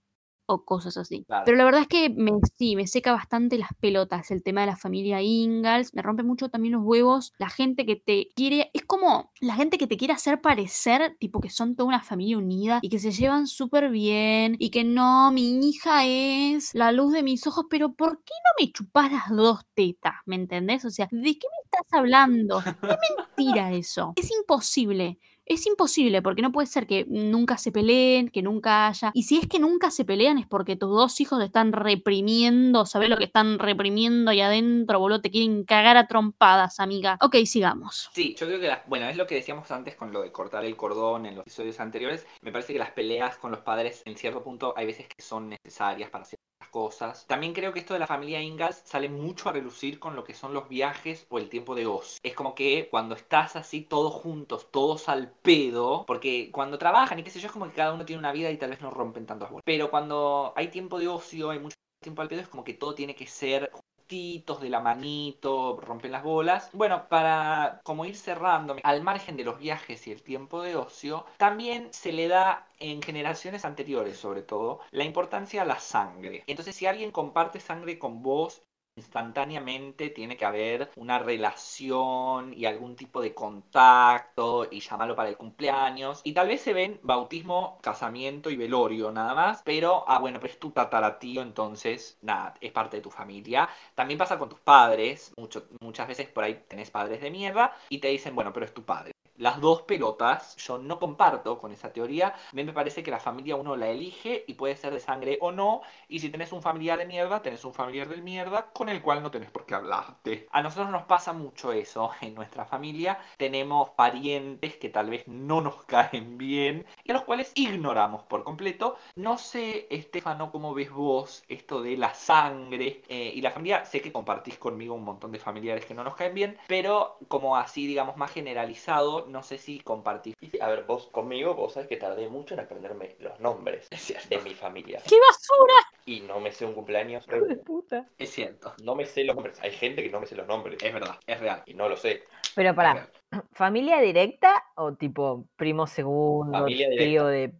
o cosas así. Claro. Pero la verdad es que me, sí, me seca bastante las pelotas el tema de la familia Ingalls, me rompe mucho también los huevos, la gente que te quiere, es como la gente que te quiere hacer parecer tipo que son toda una familia unida y que se llevan súper bien y que no, mi hija es la luz de mis ojos, pero ¿por qué no me chupas las dos tetas? ¿Me entendés? O sea, ¿de qué me estás hablando? ¿Qué mentira eso? Es imposible. Es imposible porque no puede ser que nunca se peleen, que nunca haya. Y si es que nunca se pelean es porque tus dos hijos están reprimiendo, ¿sabes lo que están reprimiendo ahí adentro, boludo? Te quieren cagar a trompadas, amiga. Ok, sigamos. Sí, yo creo que, las- bueno, es lo que decíamos antes con lo de cortar el cordón en los episodios anteriores. Me parece que las peleas con los padres en cierto punto hay veces que son necesarias para ciertas cosas. También creo que esto de la familia Ingalls sale mucho a relucir con lo que son los viajes o el tiempo de ocio. Es como que cuando estás así todos juntos, todos al pedo, porque cuando trabajan y qué sé yo, es como que cada uno tiene una vida y tal vez no rompen tantos bolas. Pero cuando hay tiempo de ocio, hay mucho tiempo al pedo, es como que todo tiene que ser de la manito, rompen las bolas. Bueno, para como ir cerrando, al margen de los viajes y el tiempo de ocio, también se le da en generaciones anteriores, sobre todo, la importancia a la sangre. Entonces, si alguien comparte sangre con vos, instantáneamente tiene que haber una relación y algún tipo de contacto y llamarlo para el cumpleaños. Y tal vez se ven bautismo, casamiento y velorio nada más, pero, ah, bueno, pero es tu tataratío, entonces, nada, es parte de tu familia. También pasa con tus padres, muchas veces por ahí tenés padres de mierda y te dicen, bueno, pero es tu padre. Las dos pelotas, yo no comparto con esa teoría. A mí me parece que la familia uno la elige y puede ser de sangre o no. Y si tenés un familiar de mierda, tenés un familiar de mierda con el cual no tenés por qué hablarte. A nosotros nos pasa mucho eso [laughs] en nuestra familia. Tenemos parientes que tal vez no nos [laughs] caen bien y a los cuales ignoramos por completo. No sé, Estefano, cómo ves vos esto de la sangre eh, y la familia. Sé que compartís conmigo un montón de familiares que no nos caen bien, pero como así, digamos, más generalizado, no sé si compartís. A ver, vos conmigo, vos sabés que tardé mucho en aprenderme los nombres Es cierto. de mi familia. ¡Qué basura! Y no me sé un cumpleaños. Hijo de puta. Es cierto. No me sé los nombres. Hay gente que no me sé los nombres. Es verdad, es real. Y no lo sé. Pero real. [clears throat] ¿familia directa o tipo primo segundo, Familia tío de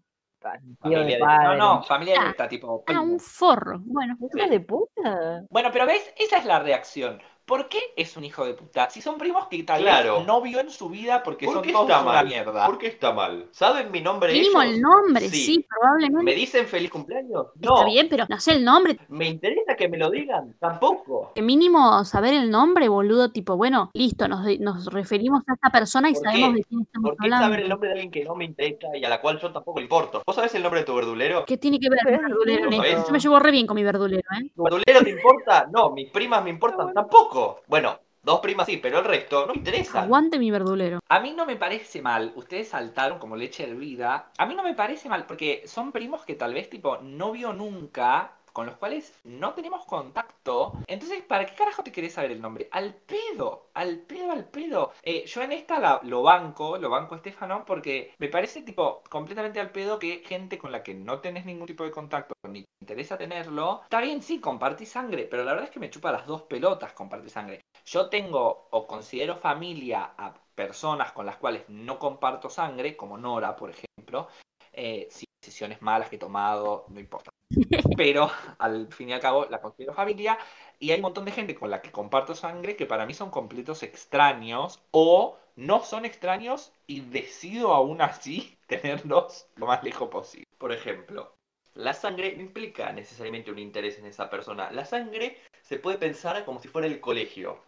Familia de? No, no, familia Ah. directa, tipo. Ah, un forro. Bueno, Hija de puta. Bueno, pero ves, esa es la reacción. ¿Por qué es un hijo de puta? Si son primos que tal Claro. vez no vio en su vida porque ¿Por son qué todos está una mal? mierda. ¿Por qué está mal? ¿Saben mi nombre Mínimo ellos? el nombre, Sí. sí, probablemente. ¿Me dicen feliz cumpleaños? No. Está bien, pero no sé el nombre. ¿Me interesa que me lo digan? Tampoco. Que mínimo saber el nombre, boludo, tipo, bueno, listo, nos, nos referimos a esta persona y ¿Por sabemos qué? de quién estamos ¿Por qué hablando. saber el nombre de alguien que no me interesa y a la cual yo tampoco le importo? ¿Vos sabés el nombre de tu verdulero? ¿Qué tiene que ver el verdulero? Yo me llevo re bien con mi verdulero, ¿eh? ¿Tu verdulero te importa? No, mis primas me importan tampoco. Bueno, dos primas sí, pero el resto no me interesa. Aguante mi verdulero. A mí no me parece mal, ustedes saltaron como leche hervida, a mí no me parece mal porque son primos que tal vez tipo no vio nunca, con los cuales no tenemos contacto. Entonces, ¿para qué carajo te querés saber el nombre? Al pedo, al pedo, al pedo. Eh, yo en esta lo banco, lo banco Estefano porque me parece tipo completamente al pedo que gente con la que no tenés ningún tipo de contacto ni te interesa tenerlo, está bien, sí, compartís sangre, pero la verdad es que me chupa las dos pelotas compartir sangre. Yo tengo o considero familia a personas con las cuales no comparto sangre, como Nora, por ejemplo. Eh, sí, decisiones malas que he tomado, no importa. [laughs] Pero al fin y al cabo la considero familia. Y hay un montón de gente con la que comparto sangre que para mí son completos extraños o no son extraños y decido aún así [laughs] tenerlos lo más lejos posible. Por ejemplo, la sangre no implica necesariamente un interés en esa persona. La sangre se puede pensar como si fuera el colegio.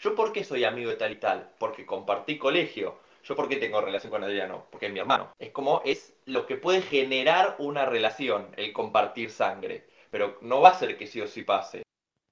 ¿Yo por qué soy amigo de tal y tal? Porque compartí colegio. ¿Yo por qué tengo relación con Adriano? Porque es mi hermano. Es como es lo que puede generar una relación, el compartir sangre. Pero no va a ser que sí o sí pase.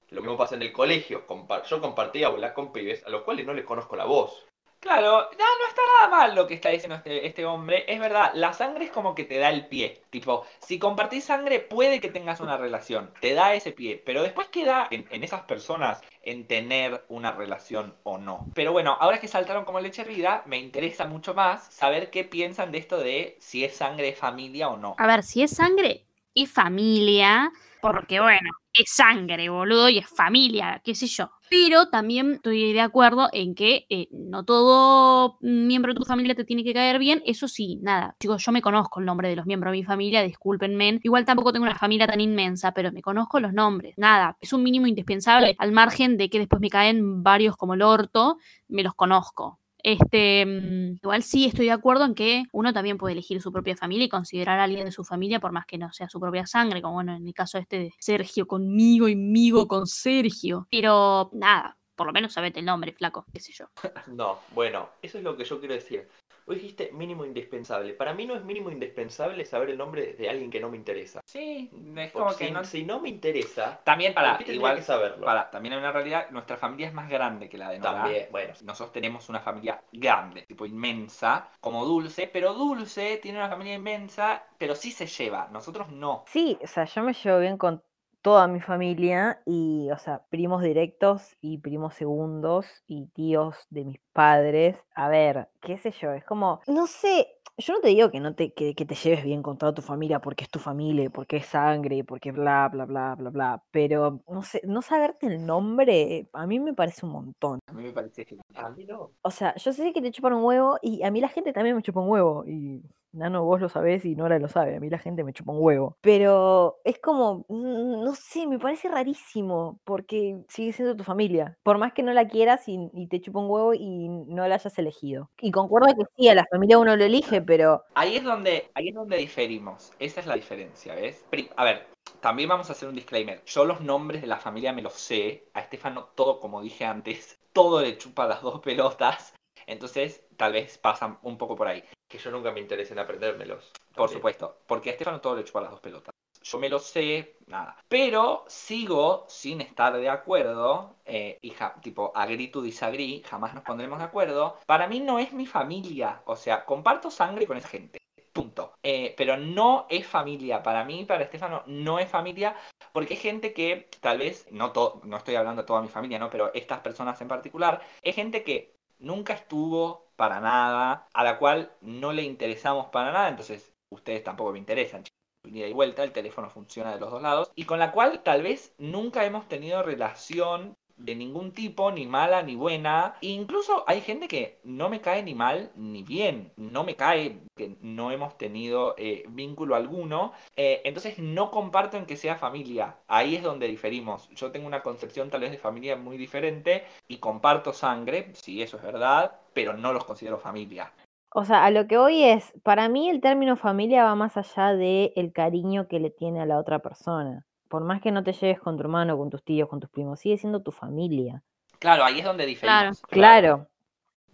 Lo mismo pasa en el colegio. Yo compartí aula con pibes a los cuales no les conozco la voz. Claro, no, no está nada mal lo que está diciendo este, este hombre. Es verdad, la sangre es como que te da el pie. Tipo, si compartís sangre, puede que tengas una relación. Te da ese pie. Pero después queda en, esas personas en tener una relación o no. Pero bueno, ahora que saltaron como leche hervida, me interesa mucho más saber qué piensan de esto de si es sangre de familia o no. A ver, si es sangre, es familia, porque bueno, es sangre, boludo, y es familia, qué sé yo. Pero también estoy de acuerdo en que eh, no todo miembro de tu familia te tiene que caer bien. Eso sí, nada. Chicos, yo me conozco el nombre de los miembros de mi familia, discúlpenme. Igual tampoco tengo una familia tan inmensa, pero me conozco los nombres. Nada, es un mínimo indispensable. Al margen de que después me caen varios como el orto, me los conozco. Este, mm, igual sí estoy de acuerdo en que uno también puede elegir su propia familia y considerar a alguien de su familia por más que no sea su propia sangre, como bueno, en el caso este de Sergio conmigo y migo con Sergio. Pero nada, por lo menos sabete el nombre, flaco, qué sé yo. [laughs] No, bueno, eso es lo que yo quiero decir. Vos dijiste mínimo indispensable. Para mí no es mínimo indispensable saber el nombre de alguien que no me interesa. Sí, es Porque como si, que no... si no me interesa, También ¿por para, igual, que saberlo? para, también hay una realidad, nuestra familia es más grande que la de Nora. También, bueno, Nosotros tenemos una familia grande, tipo inmensa, como Dulce, pero Dulce tiene una familia inmensa, pero sí se lleva, nosotros no. Sí, o sea, yo me llevo bien con toda mi familia y, o sea, primos directos y primos segundos y tíos de mis padres. A ver, qué sé yo, es como, no sé, yo no te digo que no te, que, que te lleves bien con toda tu familia porque es tu familia, porque es sangre, porque bla, bla, bla, bla, bla, pero no sé, no saberte el nombre, a mí me parece un montón. A mí me parece genial. a mí no. O sea, yo sé que te chupan un huevo y a mí la gente también me chupa un huevo. Y Nano, vos lo sabés y Nora lo sabe. A mí la gente me chupa un huevo. Pero es como, no sé, me parece rarísimo porque sigue siendo tu familia. Por más que no la quieras y, y te chupa un huevo y no la hayas elegido. Y concuerdo que sí, a la familia uno lo elige, pero Ahí es donde, ahí es donde diferimos. Esa es la diferencia, ¿ves? A ver, también vamos a hacer un disclaimer. Yo los nombres de la familia me los sé. A Estefano todo, como dije antes, todo le chupa las dos pelotas. Entonces, tal vez pasan un poco por ahí. Que yo nunca me interese en aprendérmelos. Por supuesto. Porque a Estefano todo le chupa las dos pelotas. Yo me lo sé, nada. Pero sigo sin estar de acuerdo. eh, y ja- tipo, agree to disagree. Jamás nos pondremos de acuerdo. Para mí no es mi familia. O sea, comparto sangre con esa gente. Punto. Eh, pero no es familia. Para mí, para Estefano, no es familia. Porque hay gente que, tal vez, no, to- no estoy hablando de toda mi familia, ¿no? Pero estas personas en particular, es gente que nunca estuvo para nada, a la cual no le interesamos para nada. Entonces, ustedes tampoco me interesan. Ida y vuelta, el teléfono funciona de los dos lados. Y con la cual, tal vez, nunca hemos tenido relación de ningún tipo, ni mala ni buena. Incluso hay gente que no me cae ni mal ni bien. No me cae que no hemos tenido eh, vínculo alguno. Eh, entonces no comparto en que sea familia. Ahí es donde diferimos. Yo tengo una concepción tal vez de familia muy diferente y comparto sangre, si eso es verdad, pero no los considero familia. O sea, a lo que hoy es, para mí el término familia va más allá de el cariño que le tiene a la otra persona. Por más que no te lleves con tu hermano, con tus tíos, con tus primos, sigue siendo tu familia. Claro, ahí es donde diferimos. Claro.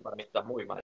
Para mí estás muy mal.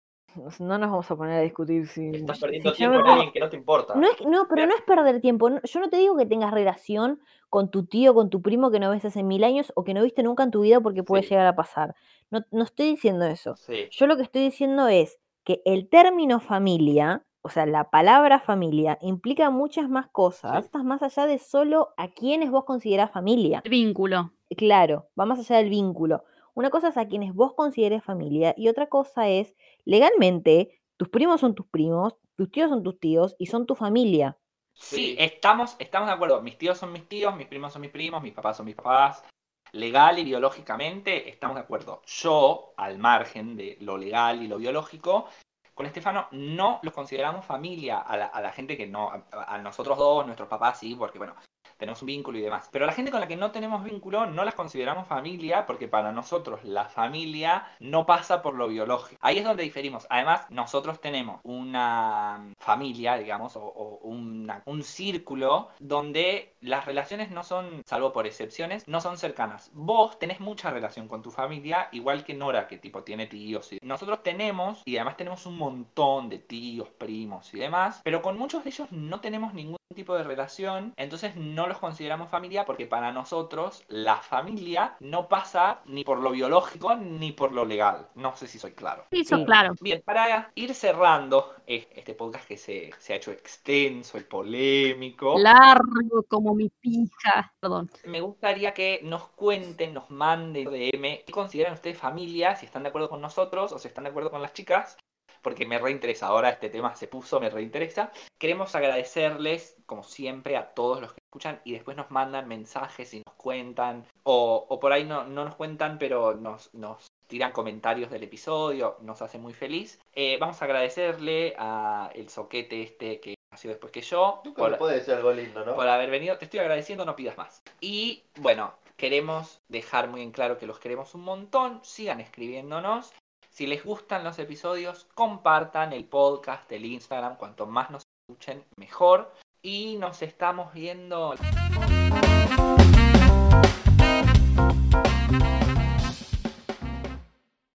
No nos vamos a poner a discutir si... Estás perdiendo si tiempo me en alguien que no te importa. No, es, no, pero no es perder tiempo. no- Yo no te digo que tengas relación con tu tío, con tu primo que no ves hace mil años o que no viste nunca en tu vida porque puede Sí. llegar a pasar. No, no estoy diciendo eso. Sí. Yo lo que estoy diciendo es que el término familia, o sea, la palabra familia, implica muchas más cosas, estás más allá de solo a quienes vos considerás familia. El vínculo. Claro, va más allá del vínculo. Una cosa es a quienes vos consideres familia y otra cosa es, legalmente, tus primos son tus primos, tus tíos son tus tíos y son tu familia. Sí, Sí. estamos, estamos de acuerdo. Mis tíos son mis tíos, mis primos son mis primos, mis papás son mis papás. Legal y biológicamente estamos de acuerdo. Yo, al margen de lo legal y lo biológico, con Estefano no los consideramos familia. A la, a la gente que no, a, a nosotros dos, nuestros papás sí, porque bueno, tenemos un vínculo y demás. Pero la gente con la que no tenemos vínculo no las consideramos familia porque para nosotros la familia no pasa por lo biológico. Ahí es donde diferimos. Además, nosotros tenemos una familia, digamos, o, o una- un círculo donde las relaciones no son, salvo por excepciones, no son cercanas. Vos tenés mucha relación con tu familia, igual que Nora, que tipo tiene tíos. y- Nosotros tenemos, y además tenemos un montón de tíos, primos y demás, pero con muchos de ellos no tenemos ningún tipo de relación, entonces no los consideramos familia porque para nosotros la familia no pasa ni por lo biológico ni por lo legal. No sé si soy claro. Sí, Sí. claro. Bien, para ir cerrando este podcast que se, se ha hecho extenso, el polémico, Largo como mi pija. Perdón. me gustaría que nos cuenten, nos manden DM qué consideran ustedes familia, si están de acuerdo con nosotros o si están de acuerdo con las chicas, porque me reinteresa. Ahora este tema se puso, me reinteresa. Queremos agradecerles, como siempre, a todos los que escuchan y después nos mandan mensajes y nos cuentan, o, o por ahí no, no nos cuentan, pero nos, nos tiran comentarios del episodio, nos hace muy feliz. Eh, vamos a agradecerle a el soquete este que nació después que yo. Nunca por- puede decir algo lindo, ¿no? por haber venido. Te estoy agradeciendo, no pidas más. Y bueno, queremos dejar muy en claro que los queremos un montón. Sigan escribiéndonos. Si les gustan los episodios, compartan el podcast, el Instagram. Cuanto más nos escuchen, mejor. Y nos estamos viendo.